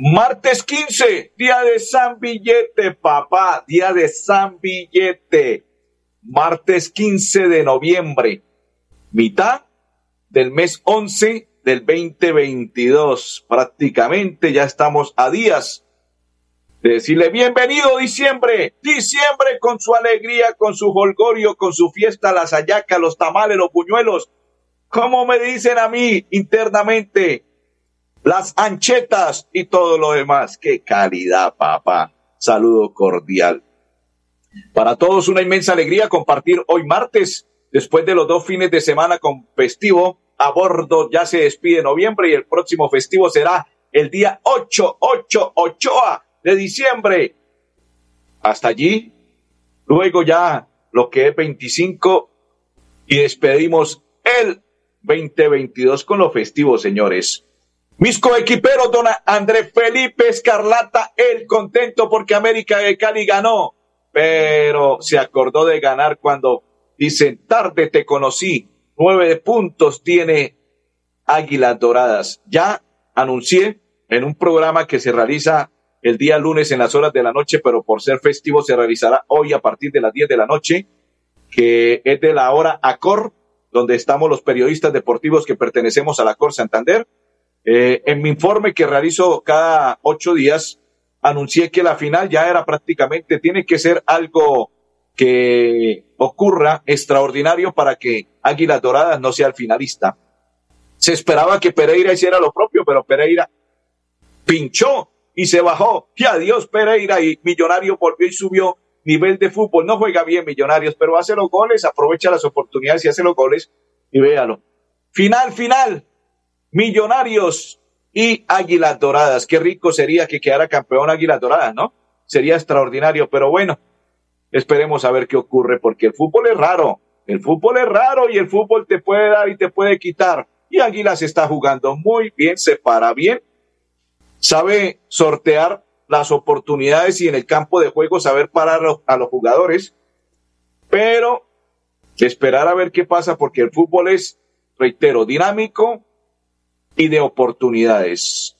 Martes 15, día de San Billete, papá, día de San Billete. Martes 15 de noviembre, mitad del mes 11 del 2022. Prácticamente ya estamos a días de decirle bienvenido diciembre, diciembre con su alegría, con su holgorio, con su fiesta, las hallacas, los tamales, los puñuelos. Como me dicen a mí internamente, las anchetas y todo lo demás. Qué calidad, papá. Saludo cordial. Para todos una inmensa alegría compartir hoy martes, después de los dos fines de semana con festivo, a bordo ya se despide noviembre y el próximo festivo será el día 8, 8, 8 de diciembre. Hasta allí, luego ya lo que es 25 y despedimos el 2022 con los festivos, señores. Mis coequiperos, don Andrés Felipe Escarlata, el contento porque América de Cali ganó, pero se acordó de ganar cuando dicen, tarde te conocí, nueve puntos tiene Águilas Doradas. Ya anuncié en un programa que se realiza el día lunes en las horas de la noche, pero por ser festivo se realizará hoy a partir de las 10 de la noche, que es de la hora ACOR, donde estamos los periodistas deportivos que pertenecemos a la ACOR Santander eh, en mi informe que realizo cada ocho días, anuncié que la final ya era prácticamente, tiene que ser algo que ocurra extraordinario para que Águilas Doradas no sea el finalista. Se esperaba que Pereira hiciera lo propio, pero Pereira pinchó y se bajó. Y adiós Pereira y Millonario volvió y subió nivel de fútbol. No juega bien Millonarios, pero hace los goles, aprovecha las oportunidades y hace los goles y véalo. Final, final. Millonarios y Águilas Doradas. Qué rico sería que quedara campeón Águilas Doradas, ¿no? Sería extraordinario, pero bueno, esperemos a ver qué ocurre, porque el fútbol es raro. El fútbol es raro y el fútbol te puede dar y te puede quitar. Y Águilas está jugando muy bien, se para bien, sabe sortear las oportunidades y en el campo de juego saber parar a los jugadores, pero esperar a ver qué pasa porque el fútbol es, reitero, dinámico, y de oportunidades.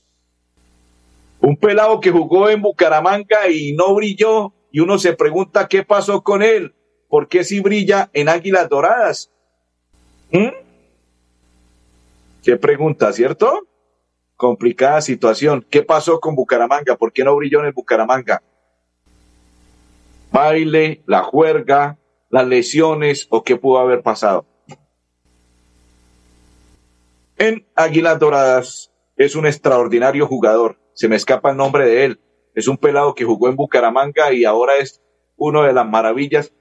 Un pelado que jugó en Bucaramanga y no brilló y uno se pregunta qué pasó con él, por qué si brilla en Águilas Doradas. ¿Mm? Qué pregunta, ¿cierto? Complicada situación. ¿Qué pasó con Bucaramanga? ¿Por qué no brilló en el Bucaramanga? Baile, la juerga, las lesiones o qué pudo haber pasado en Águilas Doradas es un extraordinario jugador. Se me escapa el nombre de él. Es un pelado que jugó en Bucaramanga y ahora es uno de las maravillas,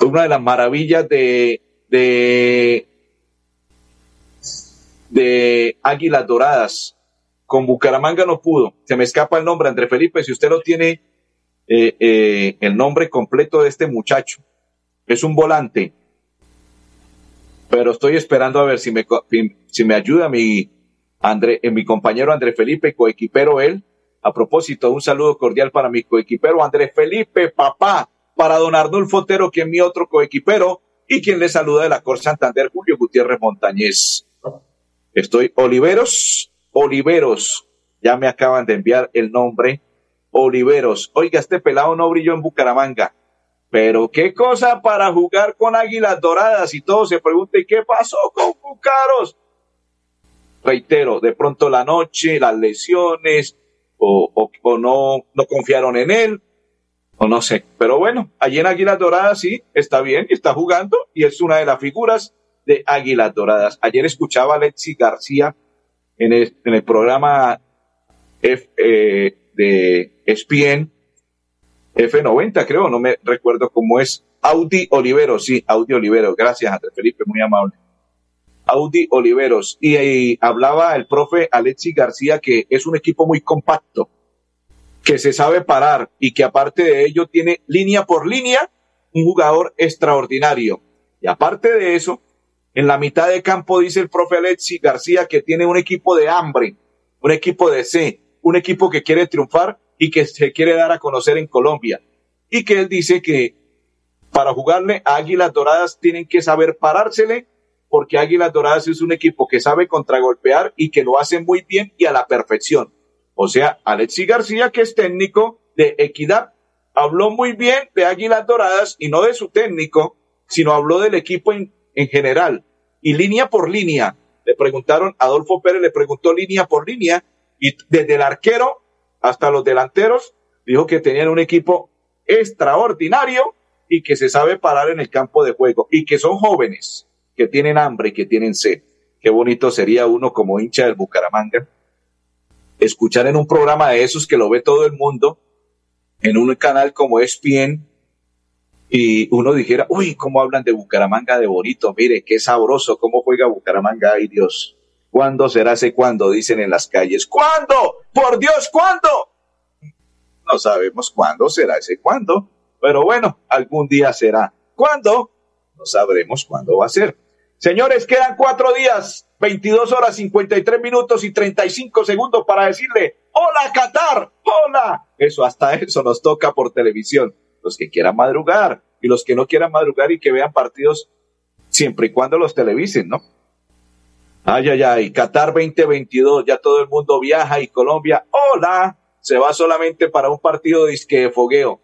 una de las maravillas de, de, Águilas Doradas. Con Bucaramanga no pudo. Se me escapa el nombre, André Felipe. Si usted no tiene eh, eh, el nombre completo de este muchacho, es un volante pero estoy esperando a ver si me, si me ayuda mi, André, eh, mi compañero André Felipe, coequipero él. A propósito, un saludo cordial para mi coequipero André Felipe, papá, para don Arnulfo Otero, que es mi otro coequipero, y quien le saluda de la Cor Santander, Julio Gutiérrez Montañez. Estoy Oliveros, Oliveros, ya me acaban de enviar el nombre, Oliveros. Oiga, este pelado no brilló en Bucaramanga pero qué cosa para jugar con Águilas Doradas y todo se pregunte qué pasó con Bucaros. Reitero, de pronto la noche, las lesiones, o, o, no, no confiaron en él, o no sé. Pero bueno, allí en Águilas Doradas sí, está bien, está jugando y es una de las figuras de Águilas Doradas. Ayer escuchaba a Alexi García en el, programa eh, de ESPN F90, creo, no me recuerdo cómo es. Audi Oliveros, sí, Audi Oliveros. Gracias, Andrés Felipe, muy amable. Audi Oliveros. Y, hablaba el profe Alexi García que es un equipo muy compacto, que se sabe parar y que aparte de ello tiene línea por línea un jugador extraordinario. Y aparte de eso, en la mitad de campo dice el profe Alexi García que tiene un equipo de hambre, un equipo de C, un equipo que quiere triunfar y que se quiere dar a conocer en Colombia. Y que él dice que para jugarle a Águilas Doradas tienen que saber parársele, porque Águilas Doradas es un equipo que sabe contragolpear y que lo hace muy bien y a la perfección. O sea, Alexi García, que es técnico de Equidad, habló muy bien de Águilas Doradas y no de su técnico, sino habló del equipo en, en general. Y línea por línea, le preguntaron, Adolfo Pérez le preguntó línea por línea, y desde el arquero hasta los delanteros, dijo que tenían un equipo extraordinario y que se sabe parar en el campo de juego y que son jóvenes, que tienen hambre y que tienen sed. Qué bonito sería uno como hincha del Bucaramanga escuchar en un programa de esos que lo ve todo el mundo, en un canal como ESPN, y uno dijera, uy, cómo hablan de Bucaramanga de bonito, mire, qué sabroso, cómo juega Bucaramanga, ay Dios. ¿Cuándo será ese cuándo? Dicen en las calles. ¿Cuándo? Por Dios, ¿cuándo? No sabemos cuándo será ese cuándo, pero bueno, algún día será. ¿Cuándo? No sabremos cuándo va a ser. Señores, quedan cuatro días, 22 horas 53 minutos y 35 segundos para decirle, hola Qatar, hola. Eso, hasta eso nos toca por televisión. Los que quieran madrugar y los que no quieran madrugar y que vean partidos siempre y cuando los televisen, ¿no? Ay, ay, ay, Qatar 2022, ya todo el mundo viaja y Colombia, hola, se va solamente para un partido de fogueo.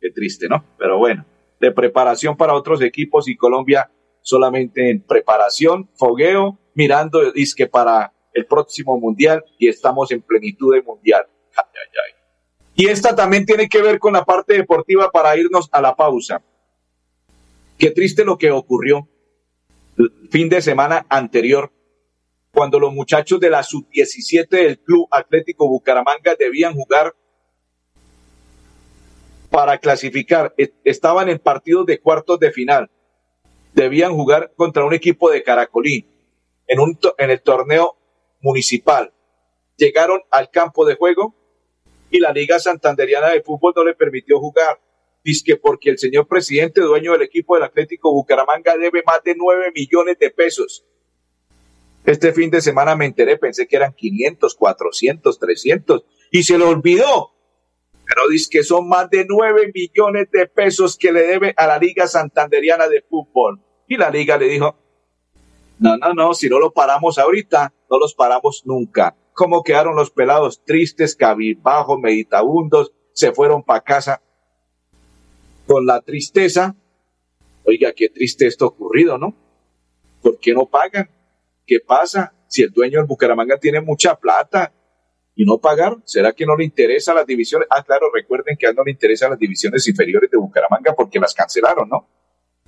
Qué triste, ¿no? Pero bueno, de preparación para otros equipos y Colombia solamente en preparación, fogueo, mirando que para el próximo mundial y estamos en plenitud de mundial. Y esta también tiene que ver con la parte deportiva para irnos a la pausa. Qué triste lo que ocurrió el fin de semana anterior, cuando los muchachos de la sub-17 del Club Atlético Bucaramanga debían jugar para clasificar. Estaban en partidos de cuartos de final debían jugar contra un equipo de Caracolí en, un, el torneo municipal. Llegaron al campo de juego y la Liga Santanderiana de Fútbol no le permitió jugar. Dice porque el señor presidente, dueño del equipo del Atlético Bucaramanga, debe más de nueve millones de pesos. Este fin de semana me enteré, pensé que eran 500, 400, 300 y se lo olvidó. Pero dice que son más de nueve millones de pesos que le debe a la Liga Santanderiana de Fútbol. Y la liga le dijo, no, no, no, si no lo paramos ahorita, no los paramos nunca. ¿Cómo quedaron los pelados tristes, cabizbajos, meditabundos? Se fueron para casa con la tristeza. Oiga, qué triste esto ocurrido, ¿no? ¿Por qué no pagan? ¿Qué pasa? Si el dueño del Bucaramanga tiene mucha plata y no pagaron, ¿será que no le interesa las divisiones? Ah, claro, recuerden que a él no le interesan las divisiones inferiores de Bucaramanga porque las cancelaron, ¿no?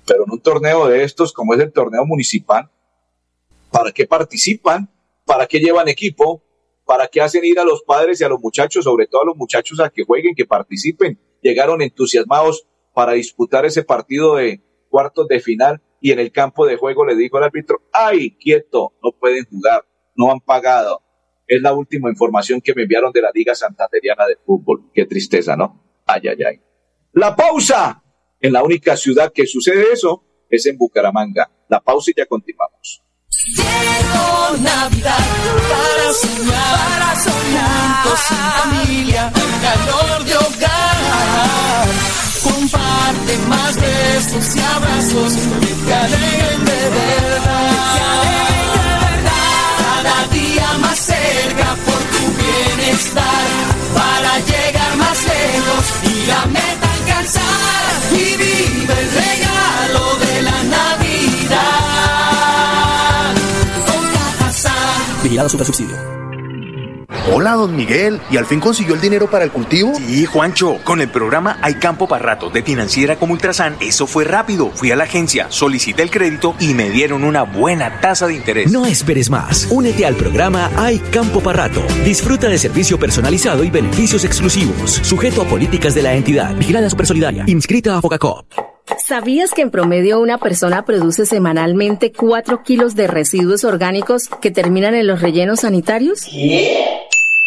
Pero en un torneo de estos, como es el torneo municipal, ¿para qué participan? ¿Para qué llevan equipo? ¿Para qué hacen ir a los padres y a los muchachos, sobre todo a los muchachos a que jueguen, que participen? Llegaron entusiasmados para disputar ese partido de cuartos de final y en el campo de juego le dijo al árbitro, ay, quieto, no pueden jugar, no han pagado. Es la última información que me enviaron de la Liga Santanderiana de Fútbol. Qué tristeza, ¿no? Ay, ay, ay. La pausa. En la única ciudad que sucede eso es en Bucaramanga. La pausa y ya continuamos. Para para familia, calor de hogar. Comparte más besos y abrazos que te de verdad. de verdad. Cada día más cerca por tu bienestar, para llegar más lejos y la meta y vive el regalo de la Navidad. Vigilado Super Subsidio. Hola, don Miguel. ¿Y al fin consiguió el dinero para el cultivo? Sí, Juancho. Con el programa Hay Campo para Rato de Financiera como Ultrasan, eso fue rápido. Fui a la agencia, solicité el crédito y me dieron una buena tasa de interés. No esperes más. Únete al programa Hay Campo para Rato. Disfruta de servicio personalizado y beneficios exclusivos. Sujeto a políticas de la entidad. Vigilada Super Solidaria. Inscrita a Focacop. ¿Sabías que en promedio una persona produce semanalmente 4 kilos de residuos orgánicos que terminan en los rellenos sanitarios?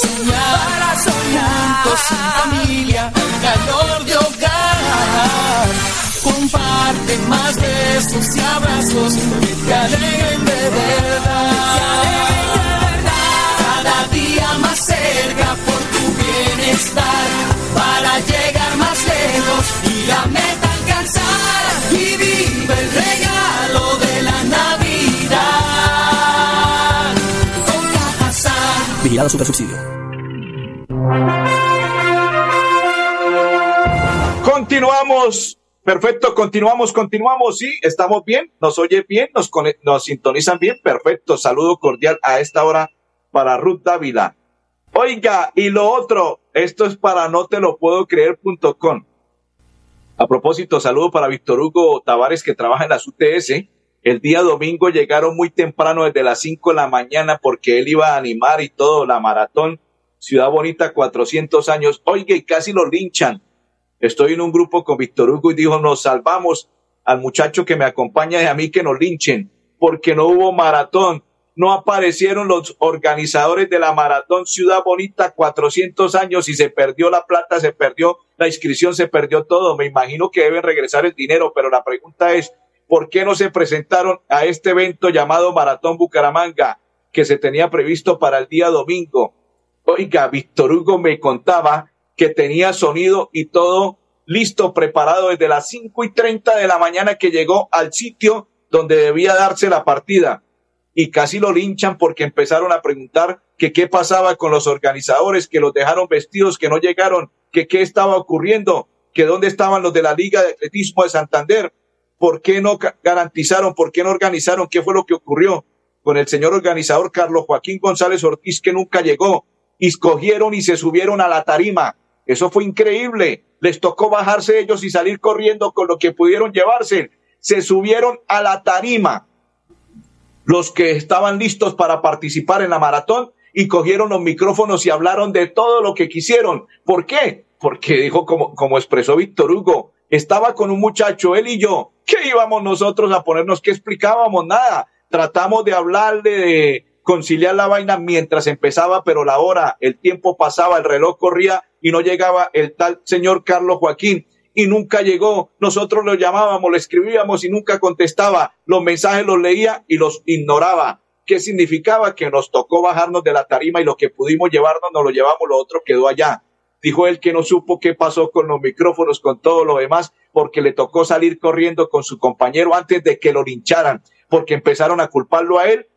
soñar, para soñar, juntos sin familia, calor de hogar. Comparte más besos y abrazos que te alegren de verdad. Cada día más cerca por tu bienestar, para llegar más lejos y la meta alcanzar. Y vive el regalo Vigilado Super Subsidio. Continuamos. Perfecto, continuamos, continuamos. Sí, estamos bien, nos oye bien, nos, nos sintonizan bien. Perfecto, saludo cordial a esta hora para Ruth Dávila. Oiga, y lo otro, esto es para no te lo puedo creer.com. A propósito, saludo para Víctor Hugo Tavares que trabaja en las UTS. El día domingo llegaron muy temprano desde las 5 de la mañana porque él iba a animar y todo la maratón Ciudad Bonita 400 años. Oiga, casi lo linchan. Estoy en un grupo con Víctor Hugo y dijo, nos salvamos al muchacho que me acompaña y a mí que nos linchen porque no hubo maratón. No aparecieron los organizadores de la maratón Ciudad Bonita 400 años y se perdió la plata, se perdió la inscripción, se perdió todo. Me imagino que deben regresar el dinero, pero la pregunta es, ¿por qué no se presentaron a este evento llamado Maratón Bucaramanga que se tenía previsto para el día domingo? Oiga, Víctor Hugo me contaba que tenía sonido y todo listo, preparado desde las cinco y treinta de la mañana que llegó al sitio donde debía darse la partida. Y casi lo linchan porque empezaron a preguntar que qué pasaba con los organizadores, que los dejaron vestidos, que no llegaron, que qué estaba ocurriendo, que dónde estaban los de la Liga de Atletismo de Santander, por qué no garantizaron, por qué no organizaron, qué fue lo que ocurrió con el señor organizador Carlos Joaquín González Ortiz que nunca llegó y escogieron y se subieron a la tarima. Eso fue increíble. Les tocó bajarse ellos y salir corriendo con lo que pudieron llevarse. Se subieron a la tarima los que estaban listos para participar en la maratón y cogieron los micrófonos y hablaron de todo lo que quisieron. ¿Por qué? Porque dijo, como, como expresó Víctor Hugo, estaba con un muchacho, él y yo. ¿Qué íbamos nosotros a ponernos? ¿Qué explicábamos? Nada. Tratamos de hablarle, de conciliar la vaina mientras empezaba, pero la hora, el tiempo pasaba, el reloj corría y no llegaba el tal señor Carlos Joaquín y nunca llegó. Nosotros lo llamábamos, le escribíamos y nunca contestaba. Los mensajes los leía y los ignoraba. ¿Qué significaba? Que nos tocó bajarnos de la tarima y lo que pudimos llevarnos nos lo llevamos, lo otro quedó allá. Dijo él que no supo qué pasó con los micrófonos, con todo lo demás, porque le tocó salir corriendo con su compañero antes de que lo lincharan, porque empezaron a culparlo a él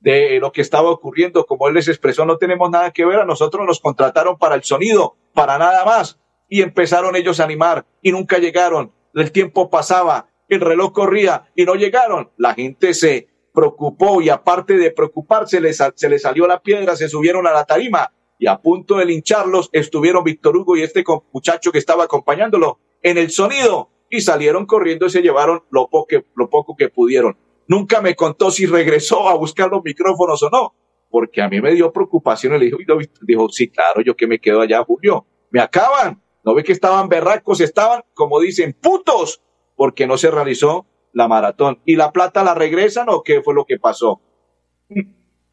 de lo que estaba ocurriendo. Como él les expresó, no tenemos nada que ver, a nosotros nos contrataron para el sonido, para nada más. Y empezaron ellos a animar y nunca llegaron. El tiempo pasaba, el reloj corría y no llegaron. La gente se preocupó y aparte de preocuparse, les, se les salió la piedra, se subieron a la tarima y a punto de lincharlos estuvieron Víctor Hugo y este muchacho que estaba acompañándolo en el sonido y salieron corriendo y se llevaron lo, po que- lo poco que pudieron. Nunca me contó si regresó a buscar los micrófonos o no, porque a mí me dio preocupación "Oiga, Víctor", dijo, sí, claro, yo que me quedo allá, Julio, me acaban, no ve que estaban berracos, estaban, como dicen, putos, porque no se realizó la maratón. ¿Y la plata la regresan o qué fue lo que pasó?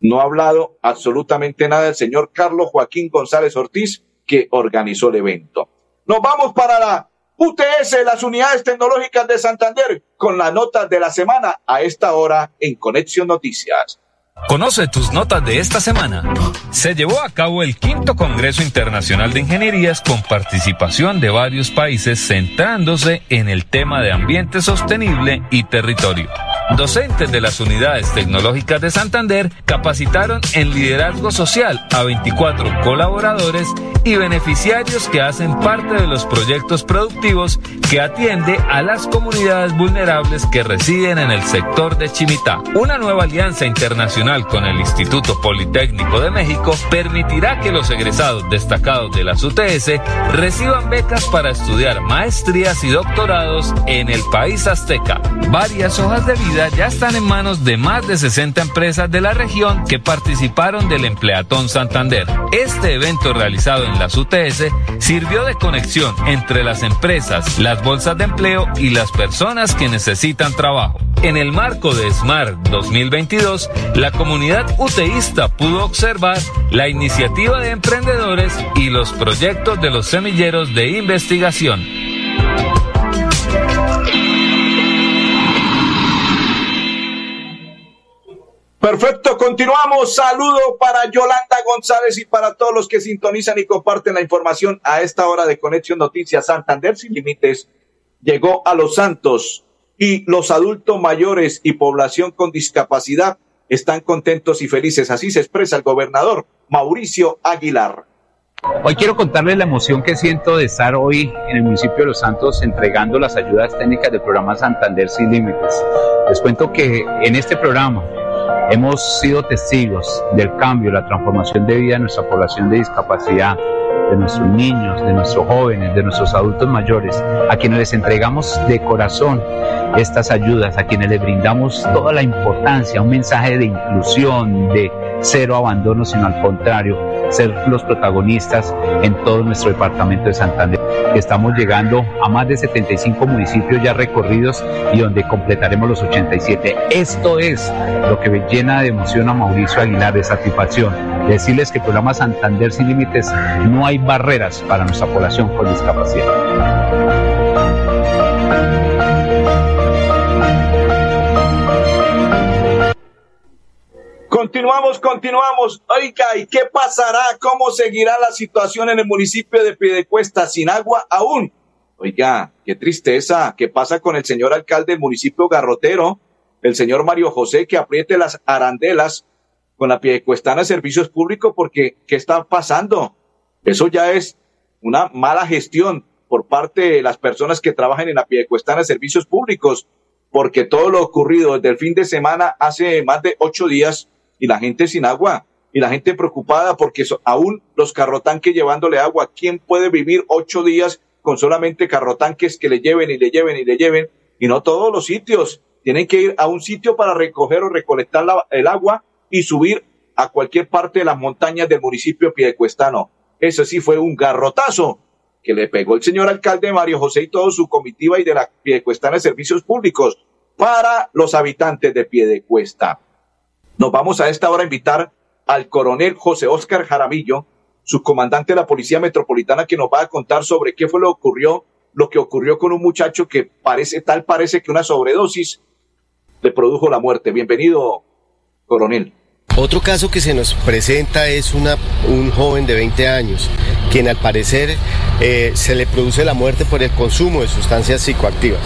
No ha hablado absolutamente nada el señor Carlos Joaquín González Ortiz, que organizó el evento. Nos vamos para la UTS, las unidades tecnológicas de Santander, con las notas de la semana a esta hora en Conexión Noticias. Conoce tus notas de esta semana. Se llevó a cabo el quinto Congreso Internacional de Ingenierías con participación de varios países centrándose en el tema de ambiente sostenible y territorio. Docentes de las unidades tecnológicas de Santander capacitaron en liderazgo social a 24 colaboradores y beneficiarios que hacen parte de los proyectos productivos que atiende a las comunidades vulnerables que residen en el sector de Chimitá. Una nueva alianza internacional con el Instituto Politécnico de México permitirá que los egresados destacados de las UTS reciban becas para estudiar maestrías y doctorados en el país azteca. Varias hojas de vida ya están en manos de más de 60 empresas de la región que participaron del Empleatón Santander. Este evento realizado en las UTS sirvió de conexión entre las empresas, las bolsas de empleo y las personas que necesitan trabajo. En el marco de SMART 2022, la comunidad uteísta pudo observar la iniciativa de emprendedores y los proyectos de los semilleros de investigación. Perfecto, continuamos. Saludo para Yolanda González y para todos los que sintonizan y comparten la información a esta hora de Conexión Noticias Santander Sin Límites. Llegó a Los Santos y los adultos mayores y población con discapacidad están contentos y felices. Así se expresa el gobernador Mauricio Aguilar. Hoy quiero contarles la emoción que siento de estar hoy en el municipio de Los Santos entregando las ayudas técnicas del programa Santander Sin Límites. Les cuento que en este programa hemos sido testigos del cambio, la transformación de vida de nuestra población de discapacidad, de nuestros niños, de nuestros jóvenes, de nuestros adultos mayores, a quienes les entregamos de corazón estas ayudas, a quienes les brindamos toda la importancia, un mensaje de inclusión, de cero abandono, sino al contrario, ser los protagonistas en todo nuestro departamento de Santander. Estamos llegando a más de 75 municipios ya recorridos y donde completaremos los 87. Esto es lo que llena de emoción a Mauricio Aguilar, de satisfacción. Decirles que el programa Santander Sin Límites no hay barreras para nuestra población con discapacidad. Continuamos, continuamos. Oiga, ¿y qué pasará? ¿Cómo seguirá la situación en el municipio de Piedecuesta sin agua aún? Oiga, qué tristeza. ¿Qué pasa con el señor alcalde del municipio Garrotero, el señor Mario José, que apriete las arandelas con la Piedecuestana Servicios Públicos? Porque, ¿qué está pasando? Eso ya es una mala gestión por parte de las personas que trabajan en la Piedecuestana Servicios Públicos, porque todo lo ocurrido desde el fin de semana hace más de ocho días y la gente sin agua y la gente preocupada porque aún los carrotanques llevándole agua. ¿Quién puede vivir ocho días con solamente carrotanques que le lleven y le lleven y le lleven? Y no todos los sitios. Tienen que ir a un sitio para recoger o recolectar el agua y subir a cualquier parte de las montañas del municipio piedecuestano. Eso sí fue un garrotazo que le pegó el señor alcalde Mario José y todo su comitiva y de la Piedecuestana de Servicios Públicos para los habitantes de Piedecuesta. Nos vamos a esta hora a invitar al coronel José Óscar Jaramillo, subcomandante de la Policía Metropolitana, que nos va a contar sobre qué fue lo que ocurrió, lo que ocurrió con un muchacho que parece, tal parece que una sobredosis le produjo la muerte. Bienvenido, coronel. Otro caso que se nos presenta es una, un joven de 20 años, quien al parecer eh, se le produce la muerte por el consumo de sustancias psicoactivas.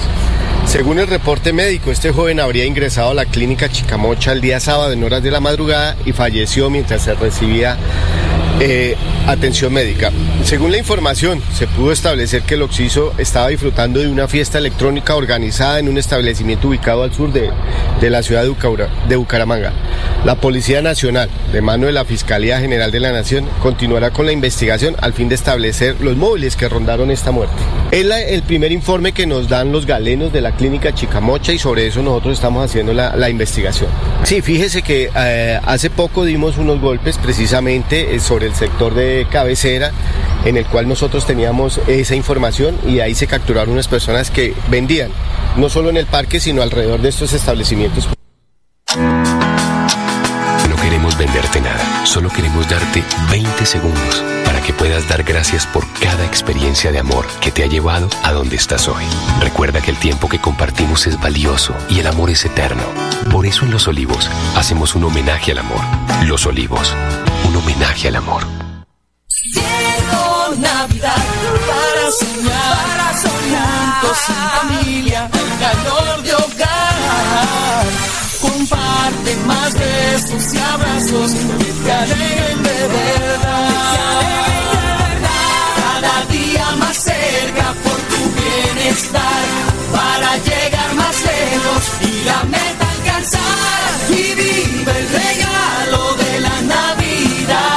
Según el reporte médico, este joven habría ingresado a la clínica Chicamocha el día sábado en horas de la madrugada y falleció mientras se recibía eh, atención médica. Según la información, se pudo establecer que el occiso estaba disfrutando de una fiesta electrónica organizada en un establecimiento ubicado al sur de, de la ciudad de, Bucaramanga. La Policía Nacional, de mano de la Fiscalía General de la Nación, continuará con la investigación al fin de establecer los móviles que rondaron esta muerte. Es el primer informe que nos dan los galenos de la clínica Chicamocha y sobre eso nosotros estamos haciendo la, investigación. Sí, fíjese que eh, hace poco dimos unos golpes precisamente eh, sobre el sector de cabecera en el cual nosotros teníamos esa información y ahí se capturaron unas personas que vendían, no solo en el parque, sino alrededor de estos establecimientos. No queremos venderte nada, solo queremos darte 20 segundos que puedas dar gracias por cada experiencia de amor que te ha llevado a donde estás hoy. Recuerda que el tiempo que compartimos es valioso y el amor es eterno. Por eso en Los Olivos hacemos un homenaje al amor. Los Olivos, un homenaje al amor. Llegó Navidad para soñar, para soñar, juntos familia, calor de hogar Comparte más besos y abrazos que te de verdad. Cada día más cerca por tu bienestar. Para llegar más lejos y la meta alcanzar. Y vive el regalo de la Navidad.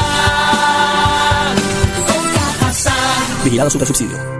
Con Cajazán. Vigilado Super Subsidio.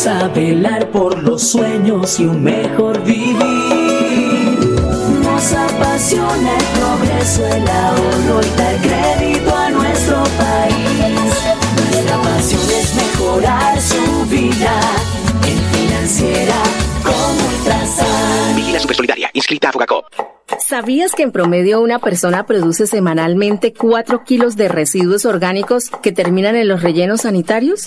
Impulsa a velar por los sueños y un mejor vivir. Nos apasiona el progreso, el ahorro y dar crédito a nuestro país. Nuestra pasión es mejorar su vida en financiera como Ultrasan. Vigila Supersolidaria, inscrita a Fogacop. ¿Sabías que en promedio una persona produce semanalmente 4 kilos de residuos orgánicos que terminan en los rellenos sanitarios?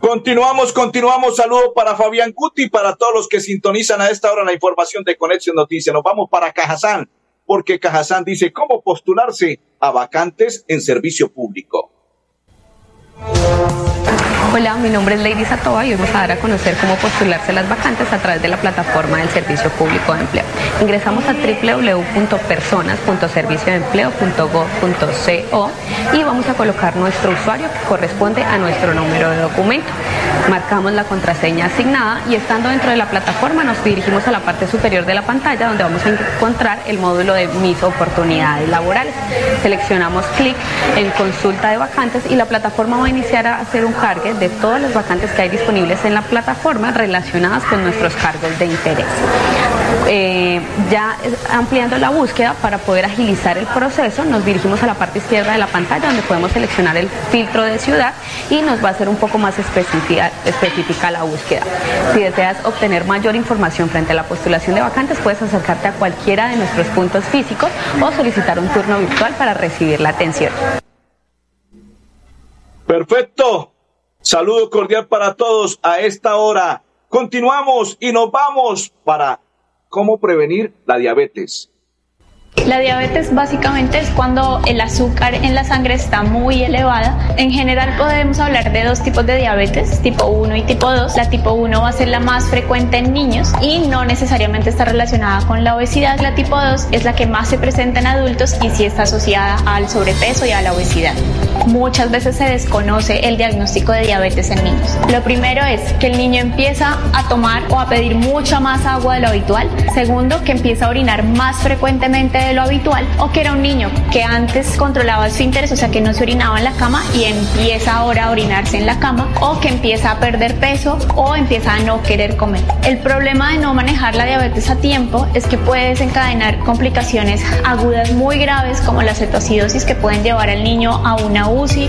Continuamos, continuamos. Saludo para Fabián Cuti y para todos los que sintonizan a esta hora la información de Conexión Noticias. Nos vamos para Cajazán, porque Cajazán dice cómo postularse a vacantes en servicio público. Hola, mi nombre es Lady Satoa y vamos a dar a conocer cómo postularse las vacantes a través de la plataforma del Servicio Público de Empleo. Ingresamos a www.personas.serviciodeempleo.gov.co y vamos a colocar nuestro usuario que corresponde a nuestro número de documento. Marcamos la contraseña asignada y estando dentro de la plataforma nos dirigimos a la parte superior de la pantalla donde vamos a encontrar el módulo de mis oportunidades laborales. Seleccionamos clic en consulta de vacantes y la plataforma va a iniciar a hacer un cargue de todas las vacantes que hay disponibles en la plataforma relacionadas con nuestros cargos de interés. Eh, ya ampliando la búsqueda para poder agilizar el proceso, nos dirigimos a la parte izquierda de la pantalla donde podemos seleccionar el filtro de ciudad y nos va a hacer un poco más específica, específica la búsqueda. Si deseas obtener mayor información frente a la postulación de vacantes, puedes acercarte a cualquiera de nuestros puntos físicos o solicitar un turno virtual para recibir la atención. Perfecto. Saludo cordial para todos a esta hora. Continuamos y nos vamos para cómo prevenir la diabetes. La diabetes básicamente es cuando el azúcar en la sangre está muy elevada. En general podemos hablar de dos tipos de diabetes, tipo 1 y tipo 2. La tipo 1 va a ser la más frecuente en niños y no necesariamente está relacionada con la obesidad. La tipo 2 es la que más se presenta en adultos y sí está asociada al sobrepeso y a la obesidad. Muchas veces se desconoce el diagnóstico de diabetes en niños. Lo primero es que el niño empieza a tomar o a pedir mucha más agua de lo habitual. Segundo, que empieza a orinar más frecuentemente de lo habitual o que era un niño que antes controlaba su interés, o sea que no se orinaba en la cama y empieza ahora a orinarse en la cama o que empieza a perder peso o empieza a no querer comer. El problema de no manejar la diabetes a tiempo es que puede desencadenar complicaciones agudas muy graves como la cetoacidosis que pueden llevar al niño a una UCI.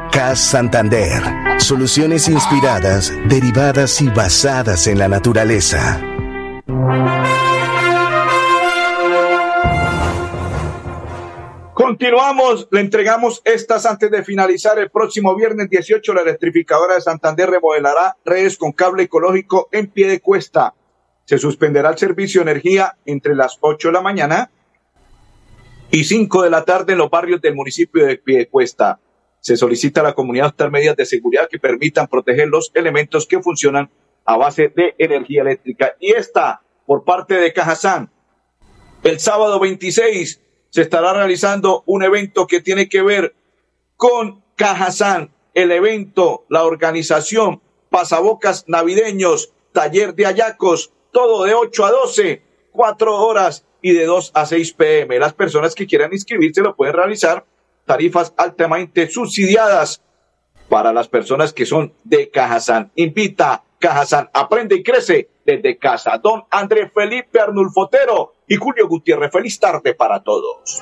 CAS Santander. Soluciones inspiradas, derivadas y basadas en la naturaleza. Continuamos, le entregamos estas antes de finalizar el próximo viernes 18. La electrificadora de Santander remodelará redes con cable ecológico en pie de cuesta. Se suspenderá el servicio de energía entre las 8 de la mañana y 5 de la tarde en los barrios del municipio de Piedecuesta. Se solicita a la comunidad adoptar medidas de seguridad que permitan proteger los elementos que funcionan a base de energía eléctrica. Y esta por parte de Cajazán. El sábado 26 se estará realizando un evento que tiene que ver con Cajazán, el evento, la organización, pasabocas navideños, taller de ayacos, todo de 8 a 12, 4 horas y de 2 a 6 pm. Las personas que quieran inscribirse lo pueden realizar. Tarifas altamente subsidiadas para las personas que son de Cajazán. Invita Cajazán, aprende y crece desde casa. Don André Felipe Arnulfotero y Julio Gutiérrez. Feliz tarde para todos.